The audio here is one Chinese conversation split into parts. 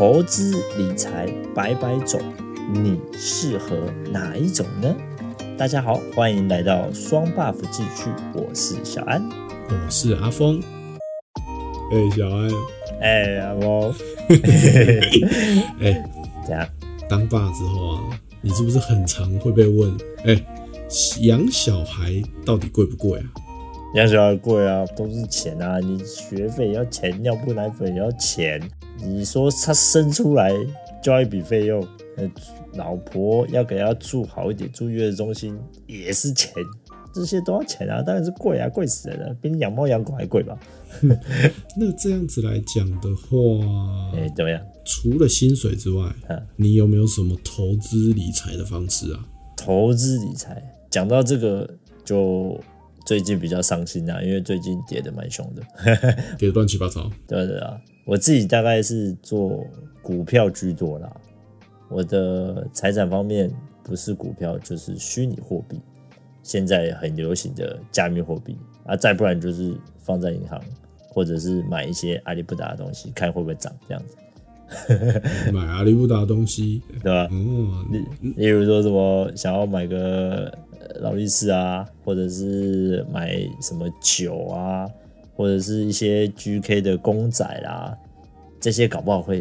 投资理财百百种，你适合哪一种呢？大家好，欢迎来到双 buff 继续，我是小安，我是阿峰。哎、欸，小安，哎、欸，阿峰，哎、欸，怎样？当爸之后啊，你是不是很常会被问？哎、欸，养小孩到底贵不贵啊？养小孩贵啊，都是钱啊！你学费要钱，尿布奶粉也要钱。你说他生出来交一笔费用，呃，老婆要给他住好一点，住月子中心也是钱，这些都要钱啊，当然是贵啊，贵死人了，比你养猫养狗还贵吧？那这样子来讲的话，哎、欸，怎么样？除了薪水之外，你有没有什么投资理财的方式啊？投资理财，讲到这个就。最近比较伤心啊，因为最近跌的蛮凶的，跌得乱七八糟。对对啊，我自己大概是做股票居多啦。我的财产方面不是股票就是虚拟货币，现在很流行的加密货币啊，再不然就是放在银行，或者是买一些阿里不达的东西，看会不会涨这样子。买阿里不达的东西，对吧？嗯，例例如说什么想要买个劳力士啊，或者是买什么酒啊，或者是一些 GK 的公仔啦，这些搞不好会，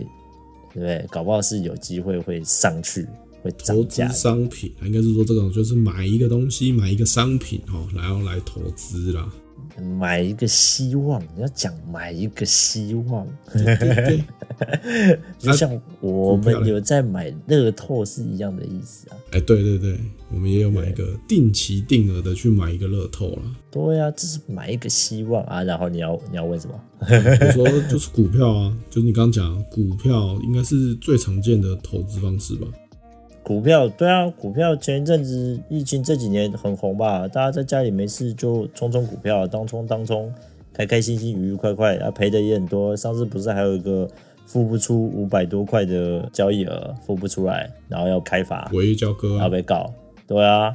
对不对？搞不好是有机会会上去，会涨价。投资商品应该是说这种就是买一个东西，买一个商品哦，然后来投资啦。买一个希望，你要讲买一个希望，对对对 就像我们有在买乐透是一样的意思啊。哎，对对对，我们也有买一个定期定额的去买一个乐透了。对呀、啊，这是买一个希望啊。然后你要你要问什么？我说就是股票啊，就是你刚刚讲股票应该是最常见的投资方式吧。股票对啊，股票前一阵子疫情这几年很红吧？大家在家里没事就冲冲股票，当冲当冲，开开心心，愉愉快快啊，赔的也很多。上次不是还有一个付不出五百多块的交易额，付不出来，然后要开罚，违约交割，要被告。对啊，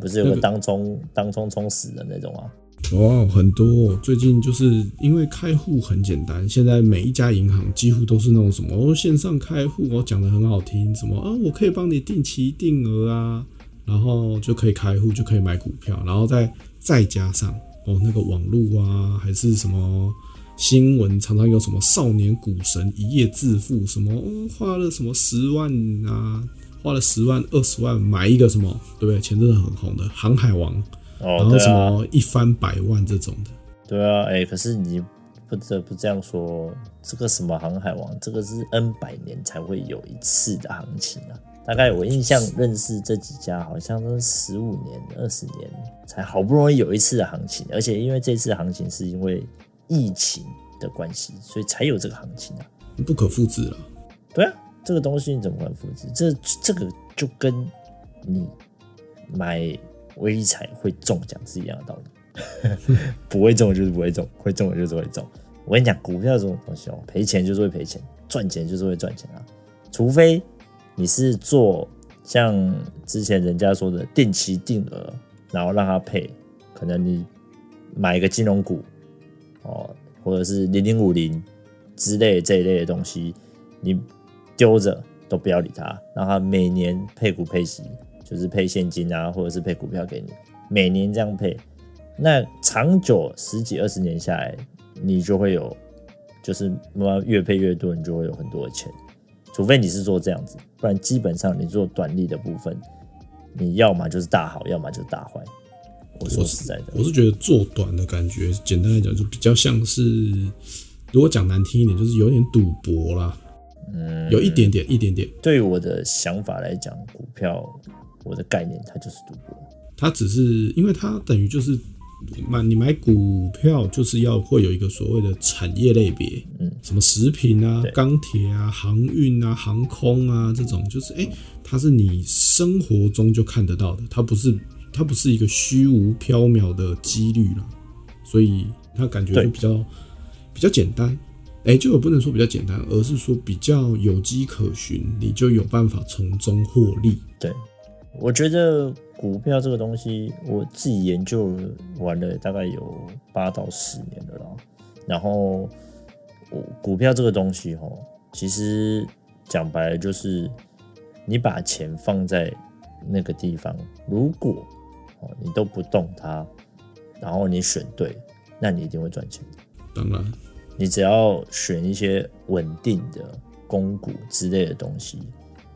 不是有个当冲、那个、当冲冲死的那种啊。哇，很多！最近就是因为开户很简单，现在每一家银行几乎都是那种什么哦，线上开户，我讲得很好听，什么啊，我可以帮你定期定额啊，然后就可以开户，就可以买股票，然后再再加上哦，那个网络啊，还是什么新闻，常常有什么少年股神一夜致富，什么，花了什么十万啊，花了十万二十万买一个什么，对不对？前阵子很红的航海王。哦，然后什么一翻百万这种的，对啊，哎、欸，可是你不得不这样说，这个什么航海王，这个是 N 百年才会有一次的行情啊。大概我印象认识这几家，好像都是十五年、二十年才好不容易有一次的行情，而且因为这次行情是因为疫情的关系，所以才有这个行情啊，不可复制了。对啊，这个东西你怎么可能复制？这这个就跟你买。威力彩会中奖是一样的道理，不会中就是不会中，会中就是会中。我跟你讲，股票这种东西哦，赔钱就是会赔钱，赚钱就是会赚钱啊。除非你是做像之前人家说的定期定额，然后让它配，可能你买一个金融股哦，或者是零零五零之类这一类的东西，你丢着都不要理它，让它每年配股配息。就是配现金啊，或者是配股票给你，每年这样配，那长久十几二十年下来，你就会有，就是慢慢越配越多，你就会有很多的钱。除非你是做这样子，不然基本上你做短利的部分，你要么就是大好，要么就是大坏。我说实在的，我是，我是觉得做短的感觉，简单来讲就比较像是，如果讲难听一点，就是有点赌博啦。嗯，有一点点，一点点。对于我的想法来讲，股票。我的概念，它就是赌博。它只是因为它等于就是买你买股票，就是要会有一个所谓的产业类别，嗯，什么食品啊、钢铁啊、航运啊、航空啊这种，就是哎、欸，它是你生活中就看得到的，它不是它不是一个虚无缥缈的几率了，所以它感觉就比较比较简单。哎、欸，就我不能说比较简单，而是说比较有迹可循，你就有办法从中获利。对。我觉得股票这个东西，我自己研究玩了大概有八到十年了啦。然后，股票这个东西，哦，其实讲白了就是，你把钱放在那个地方，如果哦你都不动它，然后你选对，那你一定会赚钱。当然，你只要选一些稳定的公股之类的东西，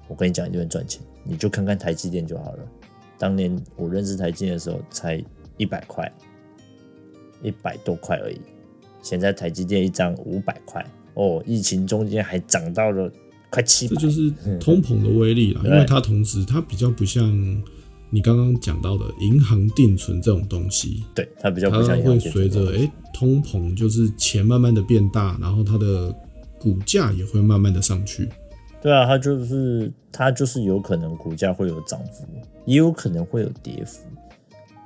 我跟你讲，一定会赚钱。你就看看台积电就好了。当年我认识台积电的时候，才一百块，一百多块而已。现在台积电一张五百块哦，疫情中间还涨到了快七百，这就是通膨的威力了。因为它同时它比较不像你刚刚讲到的银行定存这种东西，对，它比较不像会随着哎通膨，就是钱慢慢的变大，然后它的股价也会慢慢的上去。对啊，它就是它就是有可能股价会有涨幅，也有可能会有跌幅。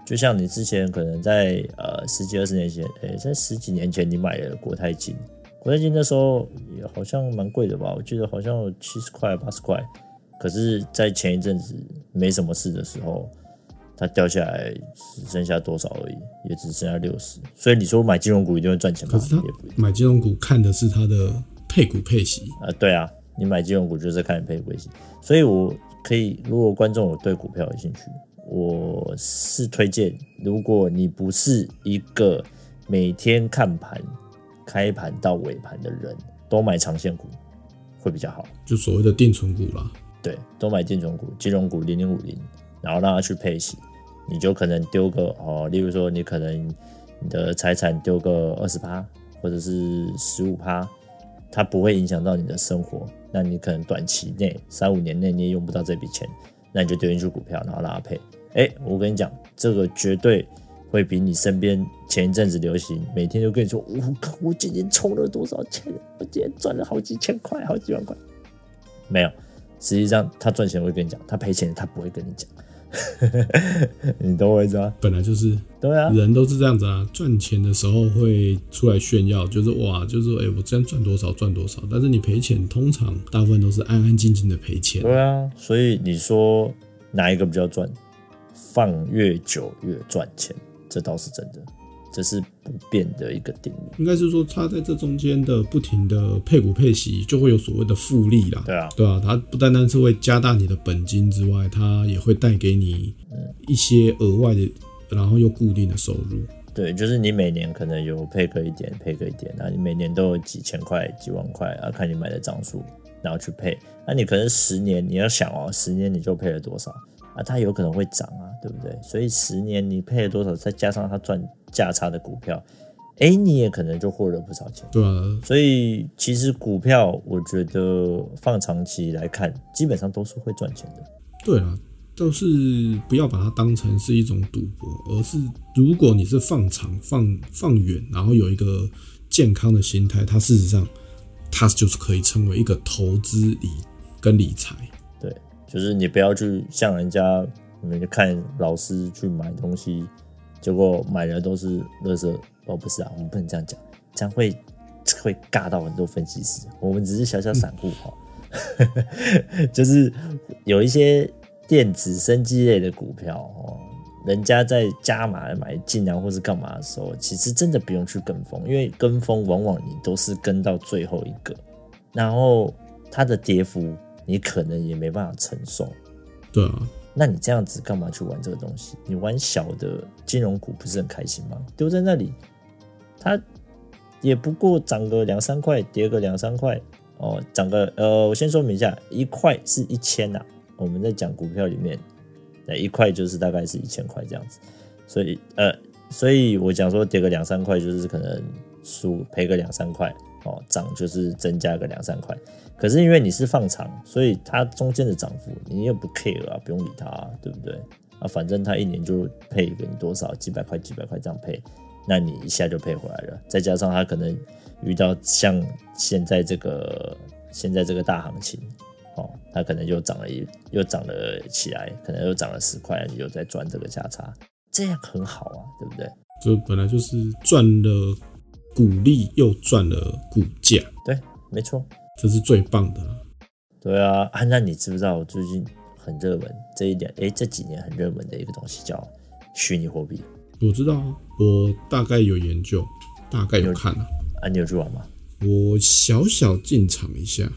就像你之前可能在呃十几二十年前，诶，在十几年前你买了国泰金，国泰金那时候也好像蛮贵的吧？我记得好像有七十块八十块，可是，在前一阵子没什么事的时候，它掉下来只剩下多少而已，也只剩下六十。所以你说买金融股一定会赚钱吗？可是他买金融股看的是它的配股配息啊，对啊，你买金融股就是看你配股配息。所以我可以，如果观众有对股票有兴趣。我是推荐，如果你不是一个每天看盘、开盘到尾盘的人，都买长线股会比较好。就所谓的定存股啦。对，都买定存股、金融股零零五零，然后让它去配息，你就可能丢个哦，例如说你可能你的财产丢个二十趴，或者是十五趴，它不会影响到你的生活。那你可能短期内三五年内你也用不到这笔钱，那你就丢进去股票，然后让它配。哎、我跟你讲，这个绝对会比你身边前一阵子流行，每天都跟你说，我靠，我今天充了多少钱，我今天赚了好几千块，好几万块。没有，实际上他赚钱会跟你讲，他赔钱他不会跟你讲。你懂我意思吗？本来就是，对啊，人都是这样子啊。赚钱的时候会出来炫耀，就是哇，就是说，哎、欸，我这样赚多少赚多少。但是你赔钱，通常大部分都是安安静静的赔钱。对啊，所以你说哪一个比较赚？放越久越赚钱，这倒是真的，这是不变的一个定律。应该是说，它在这中间的不停的配股配息，就会有所谓的复利啦。对啊，对啊，它不单单是会加大你的本金之外，它也会带给你一些额外的，然后又固定的收入。对，就是你每年可能有配个一点，配个一点，那你每年都有几千块、几万块啊，看你买的张数，然后去配。那你可能十年，你要想哦，十年你就配了多少？啊，它有可能会涨啊，对不对？所以十年你配了多少，再加上它赚价差的股票，哎，你也可能就获得不少钱。对啊，所以其实股票，我觉得放长期来看，基本上都是会赚钱的。对啊，就是不要把它当成是一种赌博，而是如果你是放长、放放远，然后有一个健康的心态，它事实上它就是可以成为一个投资理跟理财。对就是你不要去像人家，你们看老师去买东西，结果买的都是垃圾。哦，不是啊，我们不能这样讲，这样会会尬到很多分析师。我们只是小小散户哈，嗯、就是有一些电子生机类的股票哦，人家在加码买进啊，或是干嘛的时候，其实真的不用去跟风，因为跟风往往你都是跟到最后一个，然后它的跌幅。你可能也没办法承受，对啊，那你这样子干嘛去玩这个东西？你玩小的金融股不是很开心吗？丢在那里，它也不过涨个两三块，跌个两三块哦，涨个呃，我先说明一下，一块是一千呐。我们在讲股票里面，那一块就是大概是一千块这样子，所以呃，所以我讲说跌个两三块就是可能输赔个两三块哦，涨就是增加个两三块。可是因为你是放长，所以它中间的涨幅你又不 care 啊，不用理它啊，对不对？啊，反正它一年就配给你多少几百块、几百块这样配，那你一下就配回来了。再加上它可能遇到像现在这个现在这个大行情，哦，它可能又涨了一又涨了起来，可能又涨了十块，你又在赚这个价差，这样很好啊，对不对？就本来就是赚了股利又赚了股价，对，没错。这是最棒的，对啊，啊，那你知不知道我最近很热门这一点？哎，这几年很热门的一个东西叫虚拟货币。我知道啊，我大概有研究，大概有看了。啊，你有去玩吗？我小小进场一下。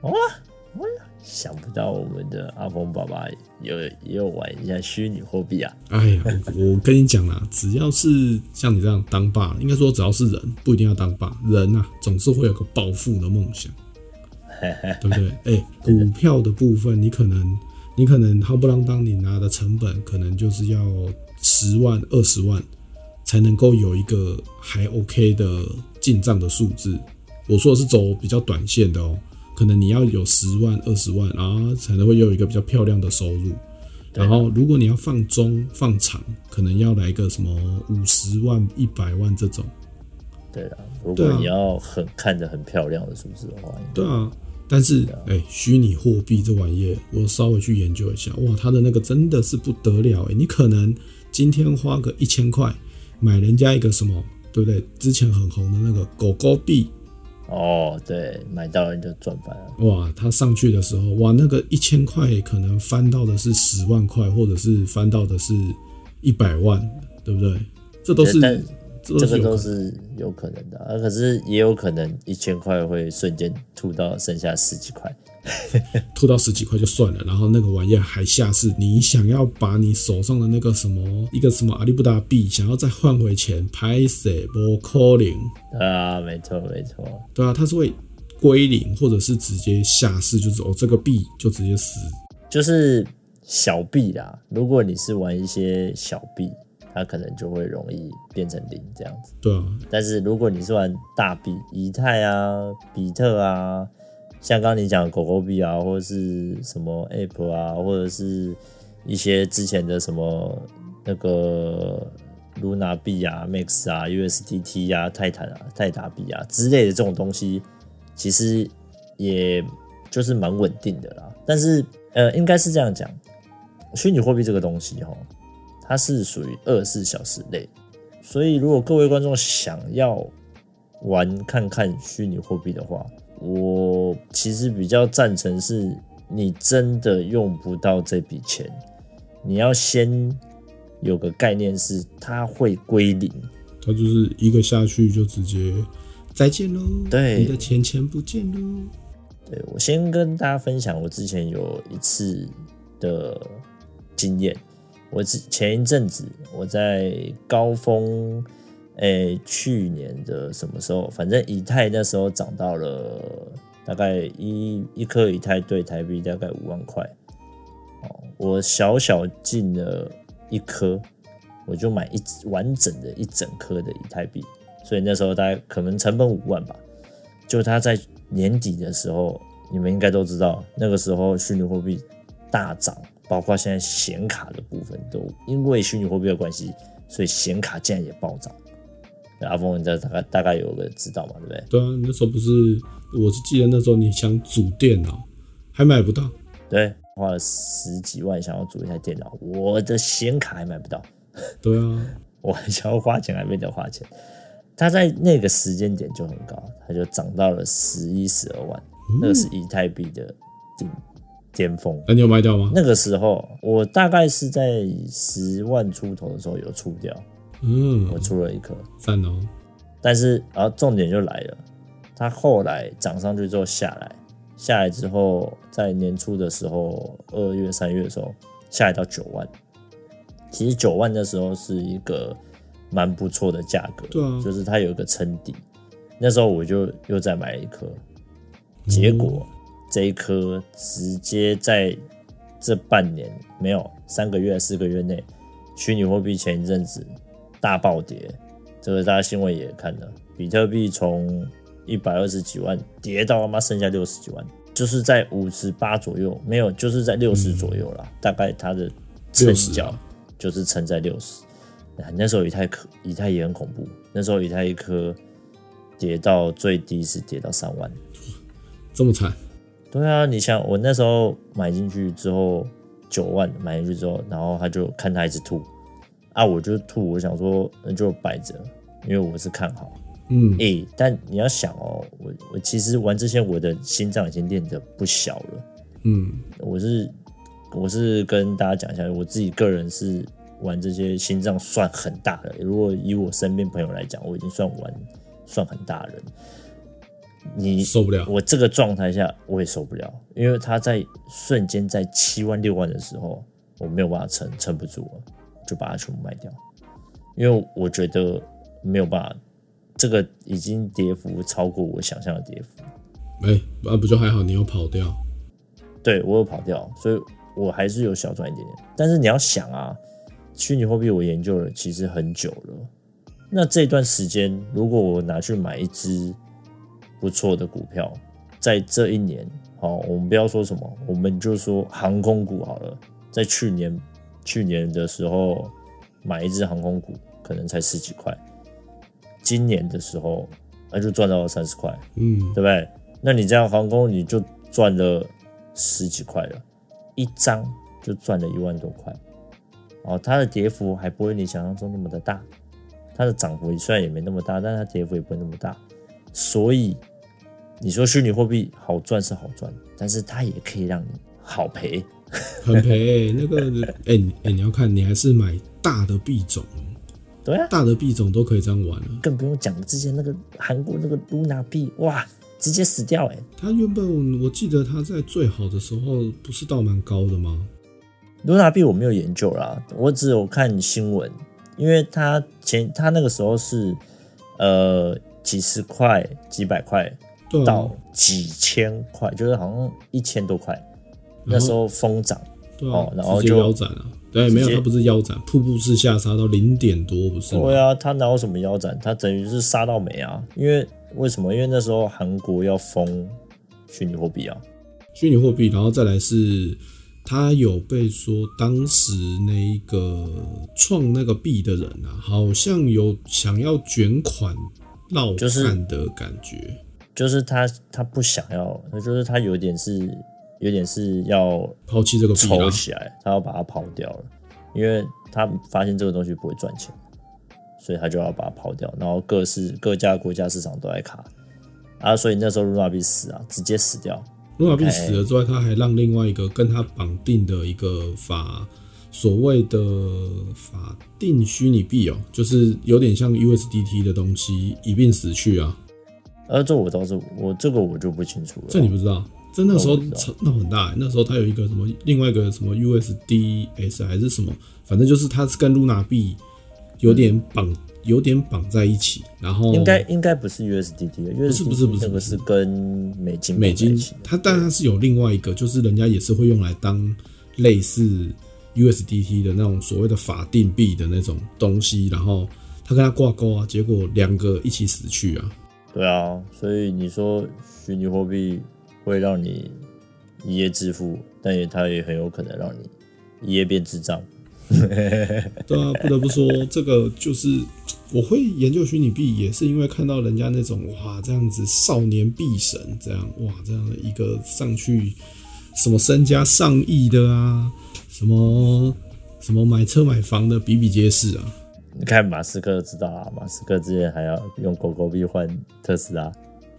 哇、哦，我想不到我们的阿峰爸爸有也有玩一下虚拟货币啊！哎呀，我，跟你讲啦，只要是像你这样当爸，应该说只要是人，不一定要当爸，人啊总是会有个暴富的梦想，对不对？哎、欸，股票的部分，你可能你可能夯不啷当，你拿的成本可能就是要十万、二十万，才能够有一个还 OK 的进账的数字。我说的是走比较短线的哦。可能你要有十万、二十万，然后才能会有一个比较漂亮的收入。然后，如果你要放中、放长，可能要来个什么五十万、一百万这种。对啊，如果你要很看着很漂亮的数字的话，对啊。但是，哎，虚拟货币这玩意儿，我稍微去研究一下，哇，它的那个真的是不得了哎！你可能今天花个一千块买人家一个什么，对不对？之前很红的那个狗狗币。哦，对，买到了你就赚翻了。哇，它上去的时候，哇，那个一千块可能翻到的是十万块，或者是翻到的是一百万，对不对？这都是，这，个都是有可能的。啊，可是也有可能一千块会瞬间吐到剩下十几块。吐到十几块就算了，然后那个玩意还下市，你想要把你手上的那个什么一个什么阿里不达币，想要再换回钱，拍谢不可能。啊，没错没错，对啊，它是会归零，或者是直接下市，就是哦这个币就直接死，就是小币啦。如果你是玩一些小币，它可能就会容易变成零这样子。对啊，但是如果你是玩大币，以太啊、比特啊。像刚刚你讲的狗狗币啊，或者是什么 App 啊，或者是一些之前的什么那个 Luna 币啊、Max 啊、USDT 啊、泰坦啊、泰达币啊之类的这种东西，其实也就是蛮稳定的啦。但是呃，应该是这样讲，虚拟货币这个东西哈，它是属于二十四小时内，所以如果各位观众想要玩看看虚拟货币的话，我其实比较赞成是，你真的用不到这笔钱，你要先有个概念是它会归零，它就是一个下去就直接再见喽，对，你的钱钱不见喽。对，我先跟大家分享我之前有一次的经验，我前一阵子我在高峰。诶、去年的什么时候？反正以太那时候涨到了大概一一颗以太兑台币大概五万块。哦，我小小进了一颗，我就买一完整的一整颗的以太币，所以那时候大概可能成本五万吧。就它在年底的时候，你们应该都知道，那个时候虚拟货币大涨，包括现在显卡的部分都因为虚拟货币的关系，所以显卡竟然也暴涨。阿峰，你知道大概大概有个知道嘛，对不对？对啊，那时候不是，我是记得那时候你想组电脑，还买不到。对，花了十几万想要组一台电脑，我的显卡还买不到。对啊，我还想要花钱还没得花钱。它在那个时间点就很高，它就涨到了十一、十二万，嗯、那个是以太币的顶巅峰。那你有卖掉吗？那个时候我大概是在十万出头的时候有出掉。嗯，我出了一颗，赞哦。但是，然后重点就来了，它后来涨上去之后下来，下来之后，在年初的时候，二月、三月的时候，下来到九万。其实九万那时候是一个蛮不错的价格，对啊，就是它有一个撑底。那时候我就又再买了一颗，结果这一颗直接在这半年没有三个月、四个月内，虚拟货币前一阵子。大暴跌，这个大家新闻也看了，比特币从一百二十几万跌到他妈剩下六十几万，就是在五十八左右，没有，就是在六十左右啦。嗯、大概它的撑脚就是撑在六十。那时候以太可以太也很恐怖，那时候以太一颗跌到最低是跌到三万，这么惨？对啊，你想我那时候买进去之后九万买进去之后，然后他就看他一直吐。啊，我就吐，我想说那就摆着，因为我是看好，嗯，诶、欸，但你要想哦，我我其实玩这些，我的心脏已经练得不小了，嗯，我是我是跟大家讲一下，我自己个人是玩这些心脏算很大的，如果以我身边朋友来讲，我已经算玩算很大的人，你受不了。我这个状态下我也受不了，因为他在瞬间在七万六万的时候，我没有办法撑，撑不住了，就把它全部卖掉。因为我觉得没有办法，这个已经跌幅超过我想象的跌幅。哎、欸，那不就还好？你有跑掉？对，我有跑掉，所以我还是有小赚一点点。但是你要想啊，虚拟货币我研究了其实很久了。那这段时间，如果我拿去买一支不错的股票，在这一年，好，我们不要说什么，我们就说航空股好了。在去年，去年的时候买一只航空股，可能才十几块。今年的时候，那就赚到了三十块，嗯，对不对？那你这样航空你就赚了十几块了，一张就赚了一万多块。哦，它的跌幅还不会你想象中那么的大，它的涨幅虽然也没那么大，但是它跌幅也不会那么大。所以你说虚拟货币好赚是好赚，但是它也可以让你好赔，很赔、欸。那个，哎、欸、哎、欸，你要看你还是买大的币种哦。对啊，大的币种都可以这样玩了，更不用讲之前那个韩国那个 Luna 币，哇！直接死掉哎、欸！他原本我记得他在最好的时候不是倒蛮高的吗？Luna 币我没有研究啦，我只有看新闻，因为他前他那个时候是呃几十块、几百块到几千块，就是好像一千多块，那时候疯涨哦，然后就腰斩了。对，没有，它不是腰斩，瀑布式下杀到零点多，不是？对啊，它哪有什么腰斩？它等于是杀到没啊，因为。为什么？因为那时候韩国要封虚拟货币啊，虚拟货币，然后再来是，他有被说当时那个创那个币的人啊，好像有想要卷款绕看的感觉，就是他他不想要，就是他有点是有点是要抛弃这个币抽起来，他要把它抛掉了，因为他发现这个东西不会赚钱。所以他就要把它抛掉，然后各市各家国家市场都在卡啊，所以那时候卢娜币死啊，直接死掉。卢娜币死了之外，他还让另外一个跟他绑定的一个法，所谓的法定虚拟币哦，就是有点像 USDT 的东西一并死去啊。呃，这我倒是我这个我就不清楚了。这你不知道？这那时候闹很大，那时候它有一个什么另外一个什么 USDS 还是什么，反正就是它是跟 Luna 币。有点绑，有点绑在一起，然后应该应该不是 USDT 的，不是不是不是，那个是跟美金美金，它当然是有另外一个，就是人家也是会用来当类似 USDT 的那种所谓的法定币的那种东西，然后他跟他挂钩啊，结果两个一起死去啊。对啊，所以你说虚拟货币会让你一夜致富，但也它也很有可能让你一夜变智障。对啊，不得不说，这个就是我会研究虚拟币，也是因为看到人家那种哇，这样子少年币神这样哇，这样的一个上去什么身家上亿的啊，什么什么买车买房的比比皆是啊。你看马斯克知道啊，马斯克之前还要用狗狗币换特斯拉。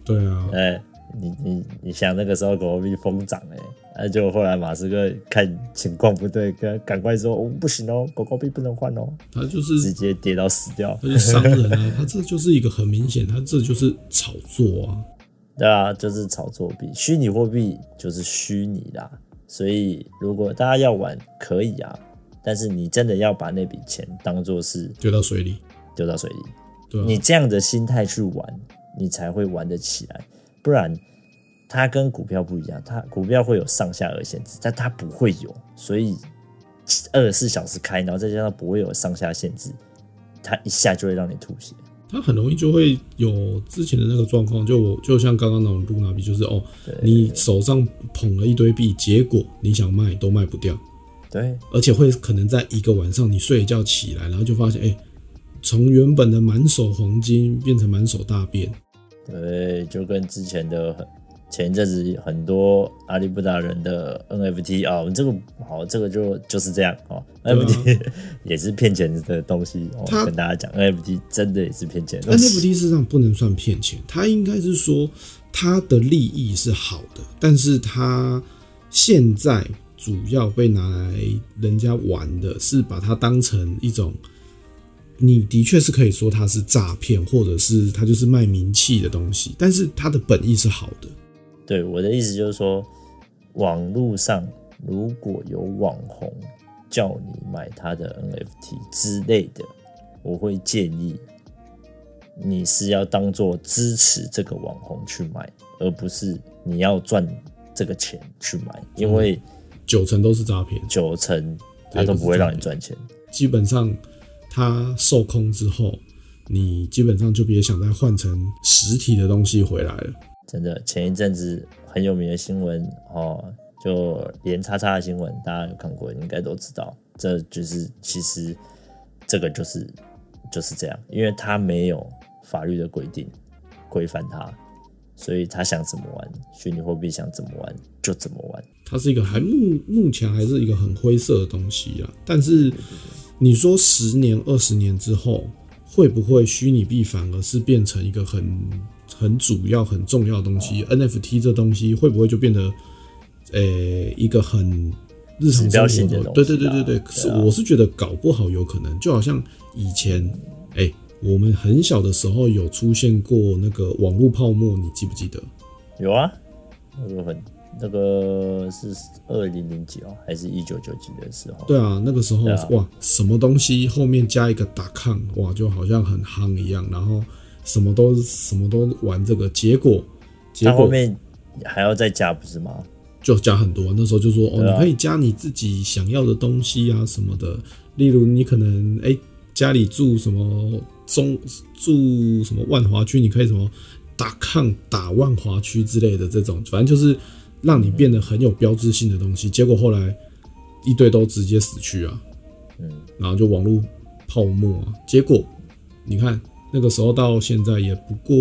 对啊，哎、欸，你你你想那个时候狗狗币疯涨哎。那就后来马斯克看情况不对，赶赶快说：“哦，不行哦，狗狗币不能换哦。”他就是直接跌到死掉。他就商人啊，他这就是一个很明显，他这就是炒作啊。对啊，就是炒作币，虚拟货币就是虚拟的。所以如果大家要玩，可以啊，但是你真的要把那笔钱当做是丢到水里，丢到水里。对啊，你这样的心态去玩，你才会玩得起来，不然。它跟股票不一样，它股票会有上下额限制，但它不会有，所以二十四小时开，然后再加上不会有上下限制，它一下就会让你吐血。它很容易就会有之前的那个状况，就就像刚刚那种露娜币，就是哦，你手上捧了一堆币，结果你想卖都卖不掉，对，而且会可能在一个晚上你睡一觉起来，然后就发现，哎，从原本的满手黄金变成满手大便，对，就跟之前的很。前一阵子很多阿里不达人的 NFT 啊、我们，这个好，这个就就是这样哦。啊、NFT 也是骗钱的东西，我、哦、跟大家讲，NFT 真的也是骗钱。NFT 事实上不能算骗钱，它应该是说它的利益是好的，但是它现在主要被拿来人家玩的是把它当成一种你的确是可以说它是诈骗，或者是它就是卖名气的东西，但是它的本意是好的。对，我的意思就是说，网络上如果有网红叫你买他的 NFT 之类的，我会建议你是要当做支持这个网红去买，而不是你要赚这个钱去买，因为九成都是诈骗，九成他都不会让你赚钱。基本上，他受空之后，你基本上就别想再换成实体的东西回来了。真的，前一阵子很有名的新闻哦，就连叉叉的新闻，大家有看过，应该都知道。这就是其实这个就是就是这样，因为他没有法律的规定规范他，所以他想怎么玩虚拟货币，想怎么玩就怎么玩。它是一个还目目前还是一个很灰色的东西啊。但是你说十年、二十年之后，会不会虚拟币反而是变成一个很很主要、很重要的东西，NFT 这东西会不会就变得，呃、欸，一个很日常生活的？对对对对对，是我是觉得搞不好有可能，就好像以前，哎、欸，我们很小的时候有出现过那个网络泡沫，你记不记得？有啊，那个很。那个是二零零几哦，还是一九九几的时候？对啊，那个时候、啊、哇，什么东西后面加一个打抗哇，就好像很夯一样，然后什么都什么都玩这个，结果结果后面还要再加，不是吗？就加很多，那时候就说哦，你可以加你自己想要的东西啊什么的，例如你可能哎、欸、家里住什么中住什么万华区，你可以什么 .com 打万华区之类的这种，反正就是。让你变得很有标志性的东西，结果后来一堆都直接死去啊，嗯，然后就网络泡沫啊，结果你看那个时候到现在也不过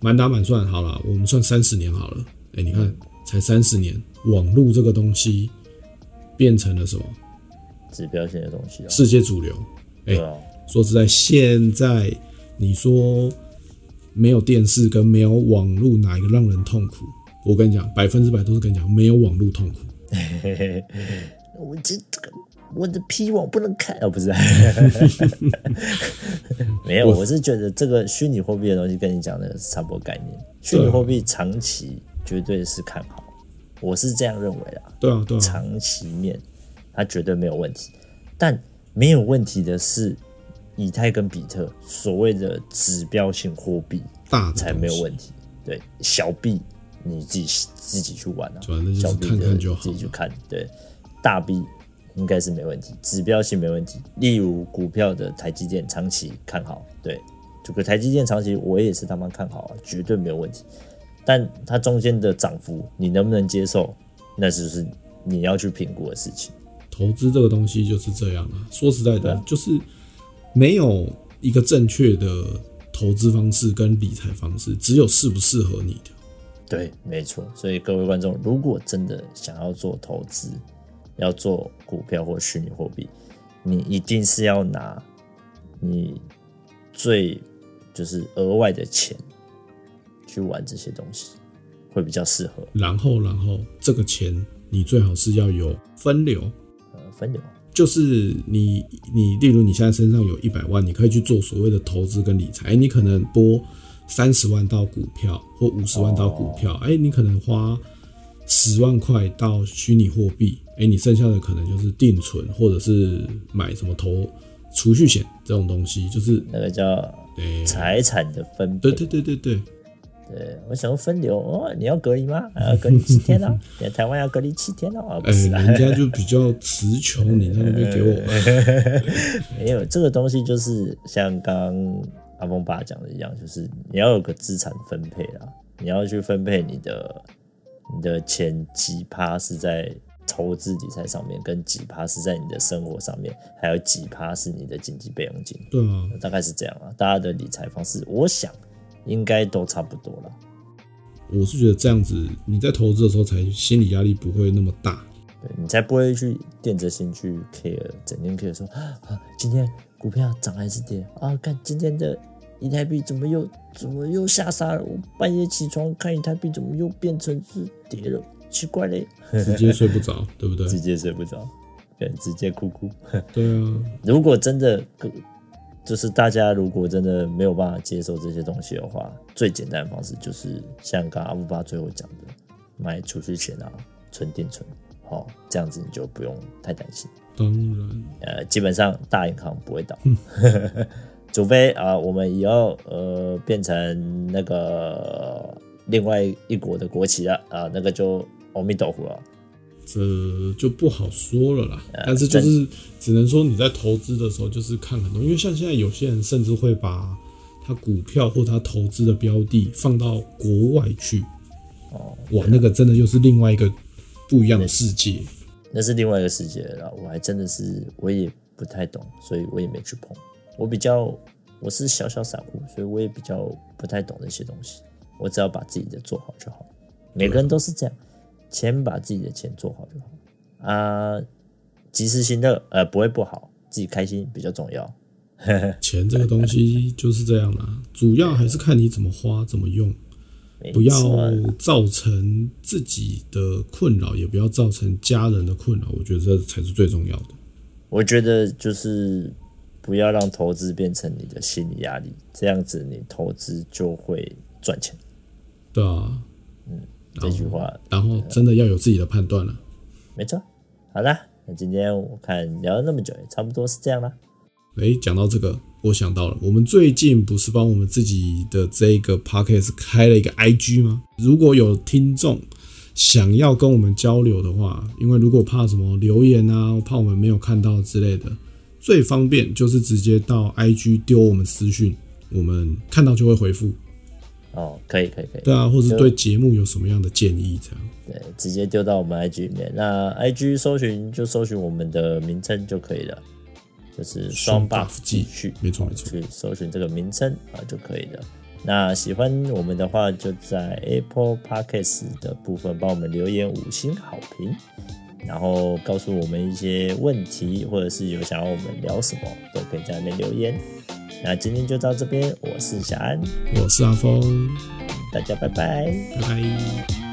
满打满算好了，我们算三十年好了，哎、欸，你看才三十年，网络这个东西变成了什么？指标性的东西啊，世界主流，哎、欸，说实在，现在你说没有电视跟没有网络，哪一个让人痛苦？我跟你讲，百分之百都是跟你讲，没有网络痛苦。我这这个我的 P 网不能看哦，不是，没有，我是觉得这个虚拟货币的东西跟你讲的是差不多概念。虚拟货币长期绝对是看好，我是这样认为的。对啊，对啊，长期面它绝对没有问题，但没有问题的是以太跟比特所谓的指标性货币大才没有问题。对，小币。你自己自己去玩啊，小币的自己去看。对，大币应该是没问题，指标性没问题。例如股票的台积电长期看好，对，这个台积电长期我也是他妈看好啊，绝对没有问题。但它中间的涨幅你能不能接受，那就是你要去评估的事情。投资这个东西就是这样啊，说实在的，就是没有一个正确的投资方式跟理财方式，只有适不适合你的。对，没错。所以各位观众，如果真的想要做投资，要做股票或虚拟货币，你一定是要拿你最就是额外的钱去玩这些东西，会比较适合。然后，然后这个钱你最好是要有分流。呃，分流就是你你，例如你现在身上有一百万，你可以去做所谓的投资跟理财。你可能拨。三十万到股票或五十万到股票，哎、oh. 欸，你可能花十万块到虚拟货币，哎、欸，你剩下的可能就是定存或者是买什么投储蓄险这种东西，就是那个叫财产的分配。对对对对对，对，我想要分流哦，你要隔离吗？要隔离七天呢，在台湾要隔离七天哦。哎、欸，人家就比较词穷，你在那边给我 没有这个东西，就是像刚。阿峰爸讲的一样，就是你要有个资产分配啊，你要去分配你的你的钱几趴是在投资理财上面，跟几趴是在你的生活上面，还有几趴是你的紧急备用金。对啊，大概是这样啊。大家的理财方式，我想应该都差不多了。我是觉得这样子，你在投资的时候才心理压力不会那么大，对，你才不会去垫着心去 care，整天 care 说啊，今天股票涨还是跌啊？看今天的。以太币怎么又怎么又下杀了？我半夜起床看以太币怎么又变成是跌了？奇怪嘞，直接睡不着，对不对？直接睡不着，对，直接哭哭。对啊，如果真的就是大家如果真的没有办法接受这些东西的话，最简单的方式就是像刚刚阿布巴最后讲的，买储蓄险啊，存定存，好、哦，这样子你就不用太担心。当然，呃，基本上大银行不会倒，除非啊、呃，我们以后呃变成那个另外一国的国旗了啊、呃，那个就阿弥陀佛了。这就不好说了啦，但是就是只能说你在投资的时候就是看很多，因为像现在有些人甚至会把他股票或他投资的标的放到国外去，哦，哇，那个真的又是另外一个不一样的世界，那是另外一个世界了。我还真的是我也不太懂，所以我也没去碰。我比较我是小小散户，所以我也比较不太懂那些东西。我只要把自己的做好就好。每个人都是这样。先把自己的钱做好就好啊，及时行乐，呃，不会不好，自己开心比较重要。钱这个东西就是这样啦，主要还是看你怎么花，怎么用，不要造成自己的困扰，也不要造成家人的困扰，我觉得这才是最重要的。我觉得就是不要让投资变成你的心理压力，这样子你投资就会赚钱。对啊，嗯。这句话，然后真的要有自己的判断了。没错，好啦，那今天我看聊了那么久，也差不多是这样啦。诶，讲到这个，我想到了，我们最近不是帮我们自己的这个 podcast 开了一个 IG 吗？如果有听众想要跟我们交流的话，因为如果怕什么留言啊，怕我们没有看到之类的，最方便就是直接到 IG 丢我们私讯，我们看到就会回复。哦，可以可以可以，对啊，或是对节目有什么样的建议？这样对，直接丢到我们 IG 里面。那 IG 搜寻就搜寻我们的名称就可以了，就是双 buff 继续，没错没错，去搜寻这个名称啊就可以了。那喜欢我们的话，就在 Apple Podcast 的部分帮我们留言五星好评，然后告诉我们一些问题，或者是有想要我们聊什么，都可以在那边留言。那今天就到这边，我是小安，我是阿峰，大家拜拜，拜拜。